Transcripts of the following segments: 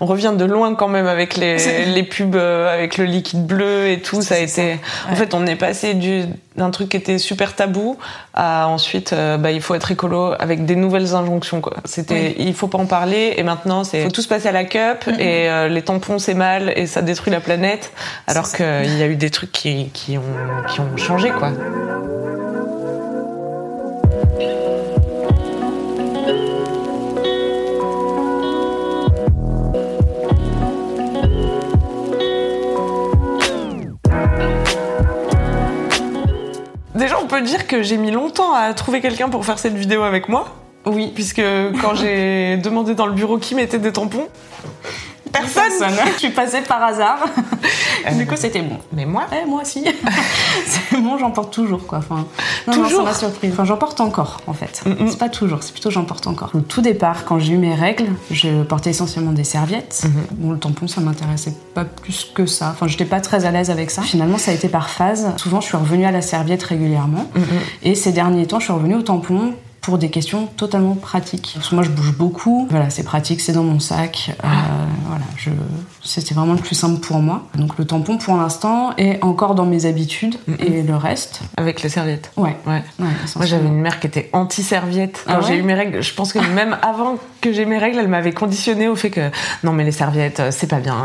On revient de loin quand même avec les, les pubs euh, avec le liquide bleu et tout. Ça a été. En fait, on est passé du d'un truc qui était super tabou à ensuite, euh, bah, il faut être écolo avec des nouvelles injonctions. Quoi. C'était, il faut pas en parler et maintenant c'est, faut tout se passer à la cup et euh, les tampons c'est mal et ça détruit la planète. Alors qu'il y a eu des trucs qui, qui ont qui ont changé quoi. Dire que j'ai mis longtemps à trouver quelqu'un pour faire cette vidéo avec moi. Oui. Puisque quand j'ai demandé dans le bureau qui mettait des tampons, personne. Je suis passée par hasard. du coup, c'était bon. Mais moi, Eh, moi aussi. c'est bon, j'en porte toujours, quoi. Enfin, non, non, Toujours ça m'a surprise. Enfin, j'en porte encore, en fait. C'est pas toujours, c'est plutôt j'en porte encore. Au tout départ, quand j'ai eu mes règles, je portais essentiellement des serviettes. Bon, le tampon, ça m'intéressait pas plus que ça. Enfin, j'étais pas très à l'aise avec ça. Finalement, ça a été par phase. Souvent, je suis revenue à la serviette régulièrement. Et ces derniers temps, je suis revenue au tampon pour des questions totalement pratiques. Parce que moi, je bouge beaucoup. Voilà, c'est pratique, c'est dans mon sac. Euh, voilà, je... c'était vraiment le plus simple pour moi. Donc le tampon, pour l'instant, est encore dans mes habitudes. Et le reste, avec les serviettes. ouais. Ouais. Ouais, Moi, j'avais une mère qui était anti-serviette. Quand Ah ouais j'ai eu mes règles, je pense que même avant que j'ai mes règles, elle m'avait conditionné au fait que non, mais les serviettes, euh, c'est pas bien,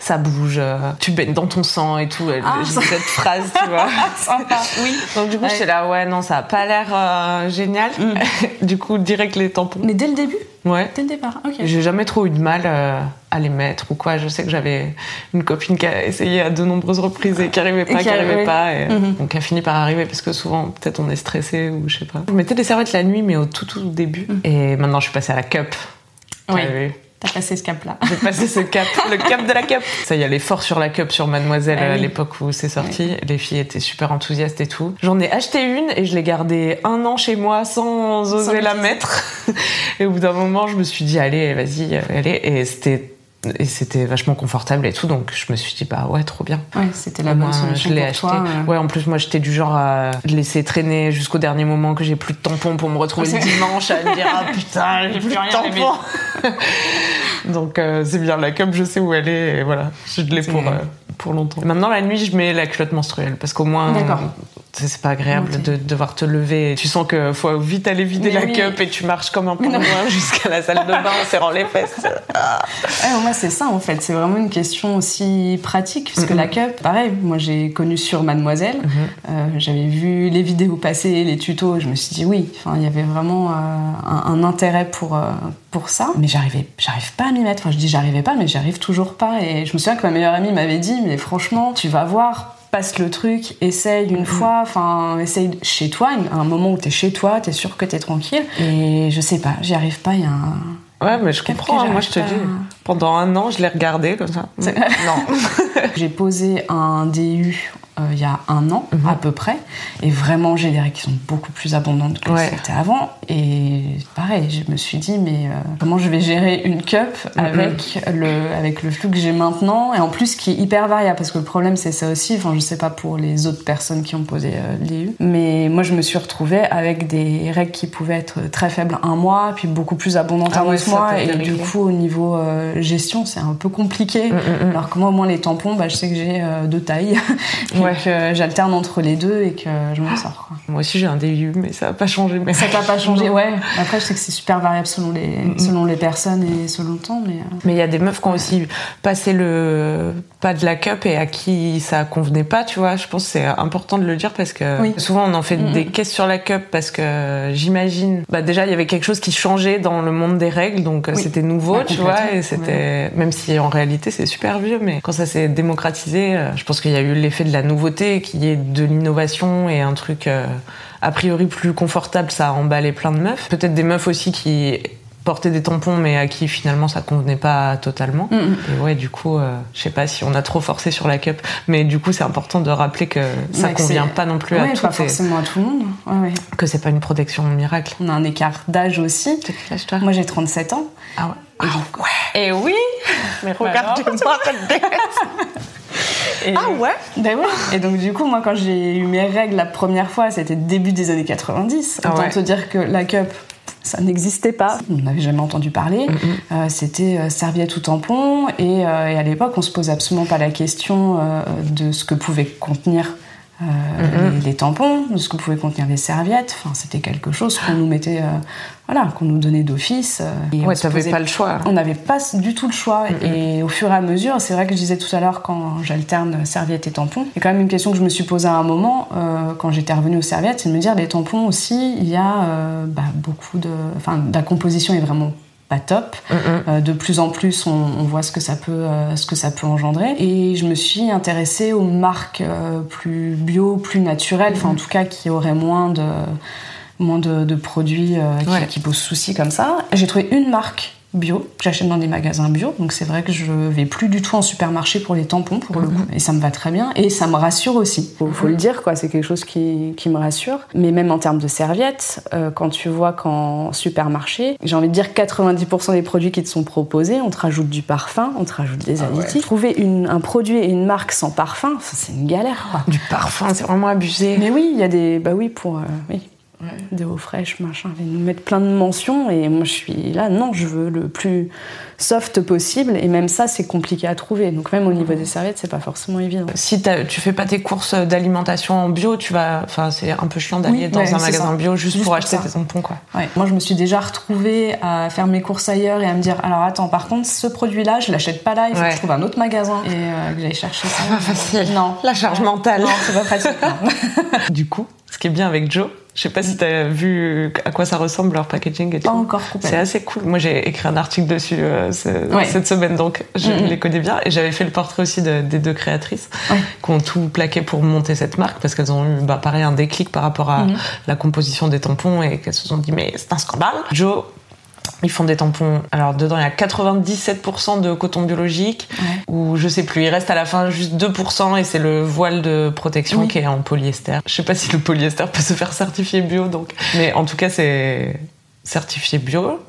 ça bouge, euh, tu baignes dans ton sang et tout. Elle- Ah, ça- cette phrase, tu vois. Sympa, oui. Donc, du coup, j'étais là, ouais, non, ça a pas l'air euh, génial. du coup, direct les tampons. Mais dès le début Ouais. Dès le départ, ok. J'ai jamais trop eu de mal euh, à les mettre ou quoi. Je sais que j'avais une copine qui a essayé à de nombreuses reprises et qui arrivait pas, qui qui arrivait arrivait. pas. Et, Mhm. Donc, a fini par arriver parce que souvent, peut-être on est stressé ou je sais pas. Je mettais des serviettes la nuit, mais au tout, tout début. Et maintenant, je suis passée à la cup. Oui. T'as passé ce cap-là. J'ai passé ce cap, le cap de la cup. Ça y allait fort sur la cup sur Mademoiselle Ah à oui. l'époque où c'est sorti. Les filles étaient super enthousiastes et tout. J'en ai acheté une et je l'ai gardée un an chez moi sans oser la mettre. Et au bout d'un moment, je me suis dit, allez, vas-y, allez. Et c'était, et c'était vachement confortable et tout. Donc je me suis dit, bah ouais, trop bien. Ouais, c'était la Moi, bonne solution je l'ai pour acheté. toi. euh. Ouais, en plus, moi, j'étais du genre à laisser traîner jusqu'au dernier moment que j'ai plus de tampons pour me retrouver le dimanche à me dire ah putain, j'ai plus de tampons. Donc euh, c'est bien la cup, je sais où elle est et voilà, je l'ai pour euh, pour longtemps. Maintenant la nuit, je mets la culotte menstruelle parce qu'au moins. C'est pas agréable de devoir te lever. Tu sens que faut vite aller vider Mais la oui. cup et tu marches comme un pingouin jusqu'à la salle de bain en serrant les fesses. Ouais, moi, c'est ça en fait. C'est vraiment une question aussi pratique. Parce que la cup, pareil, moi j'ai connu sur Mademoiselle. Euh, J'avais vu les vidéos passer, les tutos. Je me suis dit oui, il y avait vraiment euh, un, un intérêt pour, euh, pour ça. Mais j'arrivais, j'arrive pas à m'y mettre. Enfin, je dis j'arrivais pas, mais j'y arrive toujours pas. Et je me souviens que ma meilleure amie m'avait dit mais franchement, tu vas voir. Passe le truc, essaye une fois, enfin, essaye chez toi, à un moment où t'es chez toi, t'es sûr que t'es tranquille. Et je sais pas, j'y arrive pas, il y a un, Ouais, mais je comprends. moi, je te dis, pendant un an, je l'ai regardé comme ça. Non. J'ai posé un DU euh, il y a un an à peu près, et vraiment j'ai des règles qui sont beaucoup plus abondantes que Ouais. c'était avant. Et pareil, je me suis dit mais euh, comment je vais gérer une cup avec le avec le flux que j'ai maintenant, et en plus qui est hyper variable parce que le problème c'est ça aussi. Enfin je sais pas pour les autres personnes qui ont posé euh, l'IU, mais moi je me suis retrouvée avec des règles qui pouvaient être très faibles un mois, puis beaucoup plus abondantes Ah un autre mois, et du coup au niveau euh, gestion c'est un peu compliqué. Alors que moi, au moins, les tampons, bah, je sais que j'ai euh, deux tailles. Ouais. que j'alterne entre les deux et que je m'en sors. quoi. Moi aussi, j'ai un DU, mais ça n'a pas changé. Mais Ça t'a pas changé Ouais. Après, je sais que c'est super variable selon les, selon les personnes et selon le temps, mais. euh, Mais il y a des meufs qui ont aussi passé le pas de la cup et à qui ça convenait pas, tu vois. Je pense que c'est important de le dire parce que Oui. souvent on en fait des caisses sur la cup parce que j'imagine, bah déjà il y avait quelque chose qui changeait dans le monde des règles, donc Oui. c'était nouveau, Ouais, tu vois, et c'était même si en réalité c'est super vieux, mais quand ça s'est démocratisé, euh, je pense qu'il y a eu l'effet de la nouveauté, qui est de l'innovation et un truc euh, a priori plus confortable, ça a emballé plein de meufs. Peut-être des meufs aussi qui porter des tampons, mais à qui finalement ça convenait pas totalement. Mm, mm. Et ouais, du coup, euh, je sais pas si on a trop forcé sur la cup, mais du coup, c'est important de rappeler que ça Ouais, convient pas non plus à tout, pas et forcément à tout le monde. Ouais, que c'est pas une protection miracle. On a un écart d'âge aussi. Lâche-toi. Moi, j'ai 37 ans. Ah ouais. Ah ouais. Et oui. Mais regarde, regarde-moi cette tête. Et- Ah ouais. Ben ouais. Et donc du coup, moi, quand j'ai eu mes règles la première fois, c'était début des années 90. Ah Autant ouais. te dire que la cup, ça n'existait pas. On n'avait jamais entendu parler. Euh, c'était euh, serviette ou tampon. Et, euh, et à l'époque, on se posait absolument pas la question euh, de ce que pouvaient contenir. Euh, les, les tampons, ce que pouvaient contenir les serviettes, enfin c'était quelque chose qu'on nous mettait, euh, voilà, qu'on nous donnait d'office. euh, Ouais, t'avais pas le choix. on n'avait pas du tout le choix. Et au fur et à mesure, c'est vrai que je disais tout à l'heure, quand j'alterne serviettes et tampons, il y a quand même une question que je me suis posée à un moment, euh, quand j'étais revenue aux serviettes, c'est de me dire, les tampons aussi, il y a bah, beaucoup de... Enfin, la composition est vraiment pas top. Euh, de plus en plus, on, on voit ce que ça peut, euh, ce que ça peut engendrer. Et je me suis intéressée aux marques euh, plus bio, plus naturelles, enfin en tout cas qui auraient moins de moins de, de produits qui, Ouais. qui posent souci comme ça. J'ai trouvé une marque bio j'achète dans des magasins bio, donc c'est vrai que je vais plus du tout en supermarché pour les tampons pour le coup, et ça me va très bien et ça me rassure aussi. Faut, faut le dire quoi, c'est quelque chose qui, qui me rassure. Mais même en termes de serviettes, euh, quand tu vois qu'en supermarché, j'ai envie de dire 90% des produits qui te sont proposés, on te rajoute du parfum, on te rajoute des additifs. Trouver une- un produit et une marque sans parfum, ça, c'est une galère quoi. Du parfum, c'est vraiment abusé. Mais oui, il y a des. Bah oui, pour. euh, oui. Des eaux fraîches, machin. Ils nous mettent plein de mentions et moi je suis là, non, je veux le plus soft possible et même ça c'est compliqué à trouver. Donc même au niveau des serviettes, c'est pas forcément évident. Si tu fais pas tes courses d'alimentation en bio, tu vas, enfin, c'est un peu chiant d'aller Oui, dans ouais, un c'est magasin ça. bio juste, Juste pour pour acheter tes tampons, quoi. Ouais. Moi je me suis déjà retrouvée à faire mes courses ailleurs et à me dire alors attends, par contre ce produit-là, je l'achète pas là, il faut Ouais. que je trouve un autre magasin et euh, que j'aille chercher ça. Pas facile. Non. La charge mentale. Non, c'est pas pratique. non. Du coup, ce qui est bien avec Joe, je sais pas si t'as vu à quoi ça ressemble leur packaging et Pas tout. encore C'est assez cool. Moi, j'ai écrit un article dessus euh, Ouais. cette semaine, donc je Mhm. les connais bien. Et j'avais fait le portrait aussi de- des deux créatrices Ouais. qui ont tout plaqué pour monter cette marque parce qu'elles ont eu, bah, pareil, un déclic par rapport à Mhm. la composition des tampons et qu'elles se sont dit, mais c'est un scandale. Joe, ils font des tampons. Alors, dedans, il y a 97% de coton biologique Ouais. ou je sais plus. Il reste à la fin juste 2% et c'est le voile de protection Oui. qui est en polyester. Je sais pas si le polyester peut se faire certifier bio, donc. Mais en tout cas, c'est certifié bio.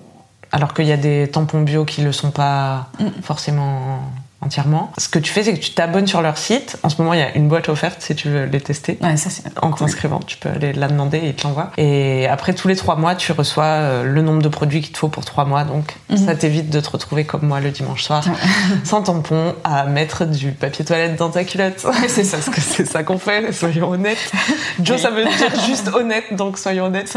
Alors qu'il y a des tampons bio qui le sont pas Mm. forcément entièrement. Ce que tu fais, c'est que tu t'abonnes sur leur site. En ce moment, il y a une boîte offerte si tu veux les tester. Ouais, ça c'est. En t'inscrivant, tu peux aller la demander et ils te l'envoient. Et après, tous les trois mois, tu reçois euh, le nombre de produits qu'il te faut pour trois mois. Donc, Mhm. ça t'évite de te retrouver comme moi le dimanche soir, sans tampon, à mettre du papier toilette dans ta culotte. c'est ça, parce que c'est ça qu'on fait, soyons honnêtes. Joe, ça veut dire juste honnête, donc soyons honnêtes.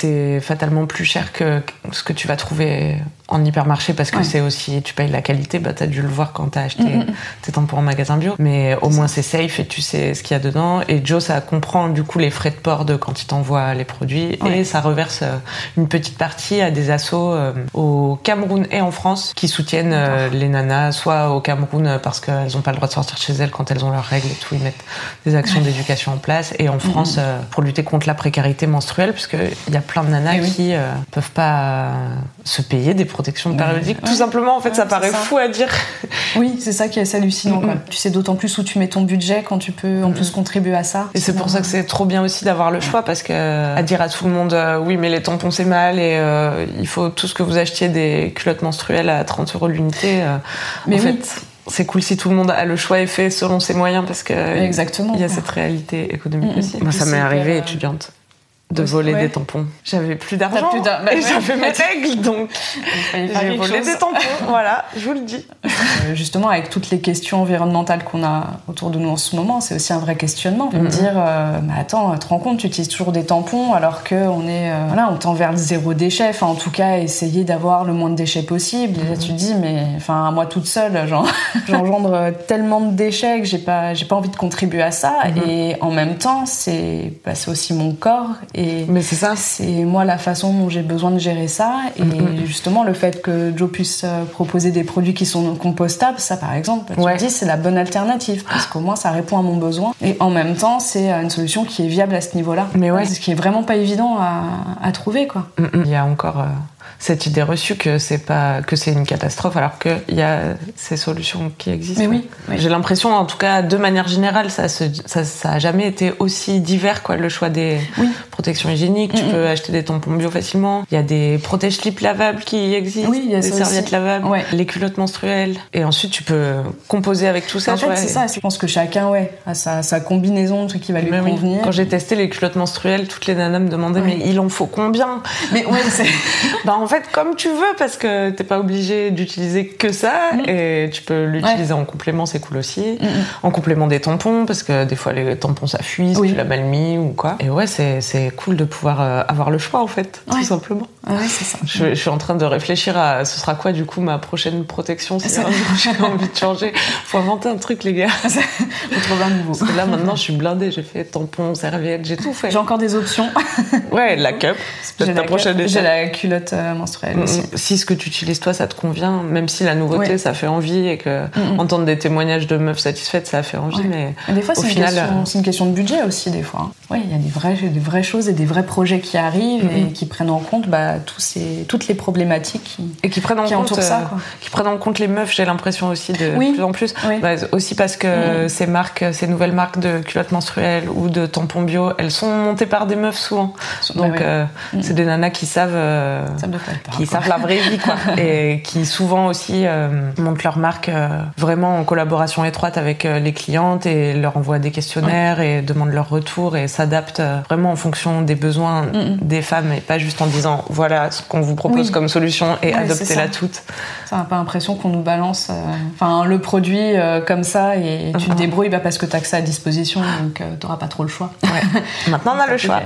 c'est fatalement plus cher que ce que tu vas trouver en hypermarché parce que Ouais. c'est aussi, tu payes la qualité, bah t'as dû le voir quand t'as acheté Mhm. tes tampons en magasin bio. Mais au moins c'est safe et tu sais ce qu'il y a dedans. Et Joe, ça comprend du coup les frais de port de quand il t'envoie les produits Ouais. et ça reverse euh, une petite partie à des assos euh, au Cameroun et en France qui soutiennent euh, les nanas, soit au Cameroun parce qu'elles n'ont pas le droit de sortir chez elles quand elles ont leurs règles et tout, ils mettent des actions d'éducation en place. Et en France euh, pour lutter contre la précarité menstruelle, puisqu'il y a plein de nanas Eh oui. qui euh, peuvent pas se payer des protections périodiques. Tout simplement, en fait, Ouais, ça paraît ça. fou à dire. Oui, c'est ça qui est assez hallucinant. quoi. Tu sais d'autant plus où tu mets ton budget quand tu peux en plus contribuer à ça. Et c'est pour ça que c'est trop bien aussi d'avoir le choix parce que à dire à tout le monde euh, oui mais les tampons c'est mal et euh, il faut tout ce que vous achetiez des culottes menstruelles à 30 euros l'unité. euh, Mais en oui. fait c'est cool si tout le monde a le choix est fait selon ses moyens parce que Exactement. il y a cette réalité économique aussi. Et Moi ça m'est arrivé euh, étudiante de voler ouais. des tampons. J'avais plus d'argent plus bah et j'avais mes règles donc Il fallait faire j'ai volé chose. des tampons. voilà, je vous le dis. Euh, Justement, avec toutes les questions environnementales qu'on a autour de nous en ce moment, c'est aussi un vrai questionnement. De Mhm. dire, euh, mais attends, tu te rends compte, tu utilises toujours des tampons alors qu'on est, euh, voilà, on tend vers le zéro déchet. Enfin, en tout cas, essayer d'avoir le moins de déchets possible. Et là, tu te dis, mais enfin, moi toute seule, genre, j'engendre tellement de déchets que j'ai pas, j'ai pas envie de contribuer à ça. Et en même temps, c'est, bah, c'est aussi mon corps et Mais c'est ça. c'est moi la façon dont j'ai besoin de gérer ça et justement le fait que Joe puisse euh, proposer des produits qui sont compostables ça par exemple tu Ouais. me dis c'est la bonne alternative parce qu'au moins ça répond à mon besoin et en même temps c'est euh, une solution qui est viable à ce niveau là Mais ouais. ce qui est vraiment pas évident à, à trouver quoi Mm, mm. Il y a encore euh, cette idée reçue que c'est pas que c'est une catastrophe alors qu'il y a ces solutions qui existent. Mais oui, oui. J'ai l'impression, en tout cas, de manière générale, ça, se, ça, ça a jamais été aussi divers quoi, le choix des Oui. protections hygiéniques. Tu Mm, mm. peux acheter des tampons bio facilement. Il y a des protège-slips lavables qui existent, Oui, il y a des serviettes aussi. lavables, Ouais. les culottes menstruelles. Et ensuite, tu peux composer avec tout ça. en fait, c'est ça. Je pense que chacun, ouais, a sa, sa combinaison de trucs qui va lui Mais convenir. Quand j'ai testé les culottes menstruelles, toutes les nanas me demandaient Ouais. mais il en faut combien? Mais ouais, c'est. Bah en fait comme tu veux parce que t'es pas obligé d'utiliser que ça Mm. et tu peux l'utiliser en complément, c'est cool aussi. En complément des tampons parce que des fois les tampons ça fuit si tu l'as mal mis ou quoi. Et ouais c'est c'est cool de pouvoir euh, avoir le choix en fait tout simplement. Ah ouais, c'est ça. Je, je suis en train de réfléchir à ce sera quoi du coup ma prochaine protection si j'ai envie de changer. Faut inventer un truc les gars. Faut trouver un nouveau. Parce que là maintenant je suis blindée, j'ai fait tampons, serviettes, j'ai tout fait. J'ai encore des options. Ouais la cup, c'est peut-être ta la prochaine J'ai la culotte euh, menstruelle Mm, aussi. mm. Si ce que tu utilises toi, ça te convient, même si la nouveauté, Ouais. ça fait envie et que Mm, entendre des témoignages de meufs satisfaites, ça fait envie, Ouais. mais Et des fois, au c'est une, final, question- euh, c'est une question de budget aussi, des fois. Oui, il y a des vraies, des vraies choses et des vrais projets qui arrivent et qui prennent en compte bah, tous ces, toutes les problématiques. Qui... et qui prennent en qui compte, entourent ça, euh, quoi. qui prennent en compte les meufs. J'ai l'impression aussi de Oui. plus en plus, Oui. Bah, aussi parce que ces marques, ces nouvelles marques de culottes menstruelles ou de tampons bio, elles sont montées par des meufs souvent. Donc Bah ouais. euh, Mm. c'est des nanas qui savent. euh, qui savent la vraie vie quoi et qui souvent aussi euh, montent leur marque vraiment en collaboration étroite avec les clientes et leur envoient des questionnaires et demandent leur retour et s'adaptent vraiment en fonction des besoins Mm, mm. des femmes et pas juste en disant voilà ce qu'on vous propose Oui. comme solution et Ouais, adoptez-la toute Ça n'a pas l'impression qu'on nous balance euh, le produit euh, comme ça et tu te débrouilles bah, parce que tu as que ça à disposition, donc tu n'auras pas trop le choix. Ouais. maintenant on a le choix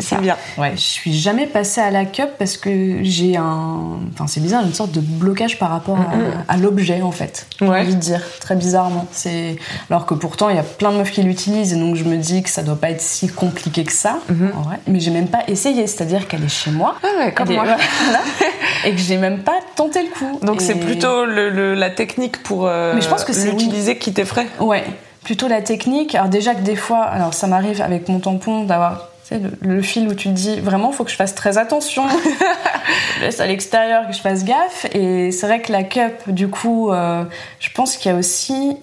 C'est bien Ouais, je suis jamais passée à la cup parce que j'ai un. Enfin, c'est bizarre, une sorte de blocage par rapport à, à l'objet en fait. J'ai envie de dire, très bizarrement. C'est alors que pourtant il y a plein de meufs qui l'utilisent et donc je me dis que ça doit pas être si compliqué que ça, en vrai. Mais j'ai même pas essayé, c'est-à-dire qu'elle est chez moi. Ah ouais, comme moi. voilà, et que j'ai même pas tenté le coup. donc c'est plutôt le- le- la technique pour euh, Mais je pense que c'est l'utiliser qui t'effraie Ouais, plutôt la technique. Alors déjà que des fois, alors ça m'arrive avec mon tampon d'avoir tu sais, le, le fil où tu te dis vraiment faut que je fasse très attention. je laisse à l'extérieur que je fasse gaffe. Et c'est vrai que la cup, du coup, euh, je pense qu'il y a aussi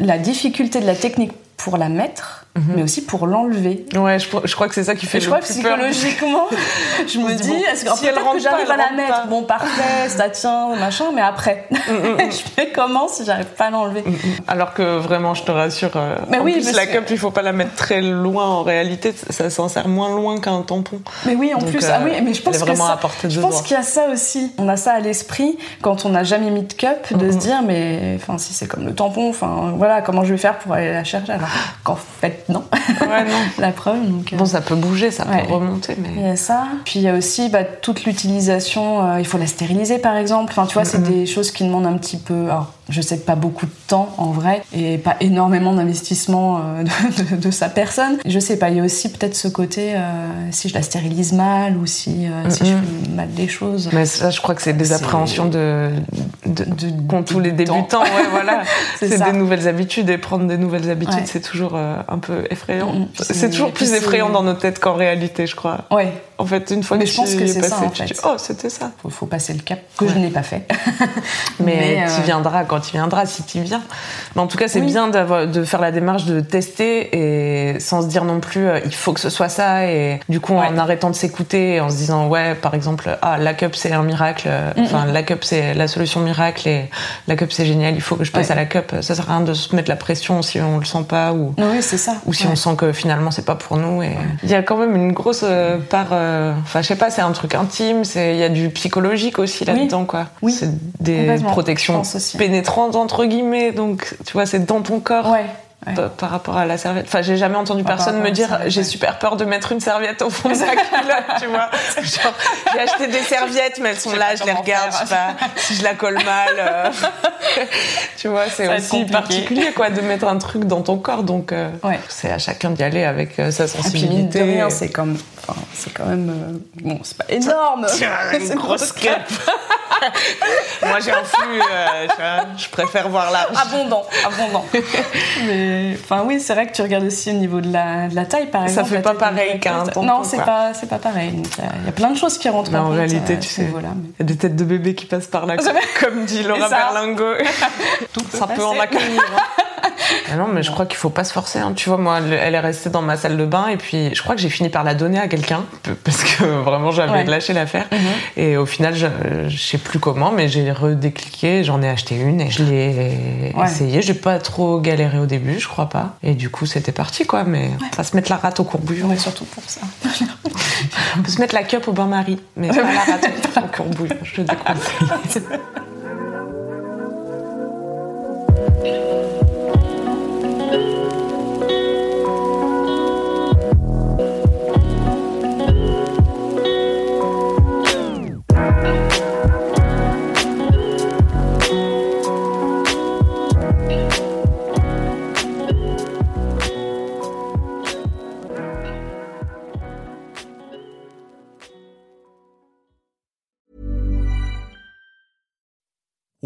la difficulté de la technique pour la mettre, mais aussi pour l'enlever. ouais je, je crois que c'est ça qui fait Et je le crois que peur. psychologigiquement, je me dis, est-ce que si elle que j'arrive à la mettre pas. Bon, parfait, ça tient, machin, mais après, je fais comment si j'arrive pas à l'enlever? Alors que vraiment, je te rassure, euh, Mais en oui, plus la cup, il faut pas la mettre très loin en réalité, ça s'en sert moins loin qu'un tampon. Mais oui, en Donc, plus, euh, ah oui, mais je pense que ça- je pense qu'il y a ça aussi. On a ça à l'esprit quand on n'a jamais mis de cup, de se dire, mais enfin, si c'est comme le tampon, enfin, voilà, comment je vais faire pour aller la chercher? Alors qu'en fait, non. Ouais, non. la preuve. Donc, euh, Bon, ça peut bouger, ça Ouais. peut remonter, mais. il y a ça. Puis il y a aussi bah, toute l'utilisation. euh, il faut la stériliser par exemple. Enfin, tu vois, c'est des choses qui demandent un petit peu. Alors, je sais pas beaucoup de temps en vrai et pas énormément d'investissement euh, de, de- de sa personne. Je sais pas. Il y a aussi peut-être ce côté euh, si je la stérilise mal ou si, euh, si je fais mal des choses. Mais ça, je crois que c'est des appréhensions de, de, De- qu'ont tous les débutants. Ouais, voilà. C'est des nouvelles habitudes et prendre des nouvelles habitudes, Ouais. c'est toujours euh, un peu effrayant. C'est C'est- toujours plus effrayant dans nos têtes qu'en réalité, je crois. Ouais, En fait, une fois Mais que je pense tu que c'est ça, passé, en tu fait. dis oh, c'était ça. faut, faut passer le cap que je n'ai pas fait. Mais, Mais, tu euh, viendras quand tu viendras, si tu viens. Mais en tout cas, c'est Oui. bien de faire la démarche de tester et sans se dire non plus euh, il faut que ce soit ça. Et du coup, en arrêtant de s'écouter, en se disant ouais, par exemple, ah, la cup c'est un miracle, euh, enfin, la cup c'est la solution miracle et la cup c'est génial, il faut que je passe Ouais. à la cup. Ça sert à rien de se mettre la pression si on le sent pas ou. oui, c'est ça. Ou si on sent que finalement c'est pas pour nous et il y a quand même une grosse euh, part euh, enfin je sais pas c'est un truc intime c'est il y a du psychologique aussi là-dedans quoi Oui. c'est des je protections pénétrantes entre guillemets donc tu vois c'est dans ton corps Ouais. ouais. par- rapport à la serviette enfin j'ai jamais entendu Par personne me dire j'ai ouais. super peur de mettre une serviette au fond de ma culotte tu vois genre j'ai acheté des serviettes mais elles sont Je là je les regarde je faire. sais pas si je la colle mal euh, tu vois c'est aussi compliqué. particulier quoi de mettre un truc dans ton corps donc euh, Ouais. c'est à chacun d'y aller avec euh, sa Et puis mine sensibilité. de rien, c'est comme, enfin, c'est quand même, euh, bon, c'est pas énorme. Tiens, une grosse cup. Moi, j'ai un flux, euh, je préfère voir large. Abondant, abondant. Mais, enfin, oui, c'est vrai que tu regardes aussi au niveau de la, de la taille, par exemple. Ça fait pas pareil qu'un tampon, Non, c'est pas, c'est pas pareil. Donc, Il y, a- il y a plein de choses qui rentrent Mais en en compte, réalité, euh, tu sais, mais- il y a des têtes de bébés qui passent par là, comme dit Laura ça Berlingo. ça peut en accueillir. hein. Ah non, mais je crois qu'il faut pas se forcer. hein. Tu vois, moi, elle- est restée dans ma salle de bain et puis je crois que j'ai fini par la donner à quelqu'un parce que vraiment j'avais Ouais. lâché l'affaire. Mhm. Et au final, je, je sais plus comment, mais j'ai redécliqué, j'en ai acheté une et je l'ai Ouais. essayé. J'ai pas trop galéré au début, je crois pas. Et du coup, c'était parti quoi. Mais pas se mettre la rate au courbouillon. Ouais, surtout pour ça. On peut se mettre la cup au bain-marie, mais pas la rate au courbouillon. Je te déconseille.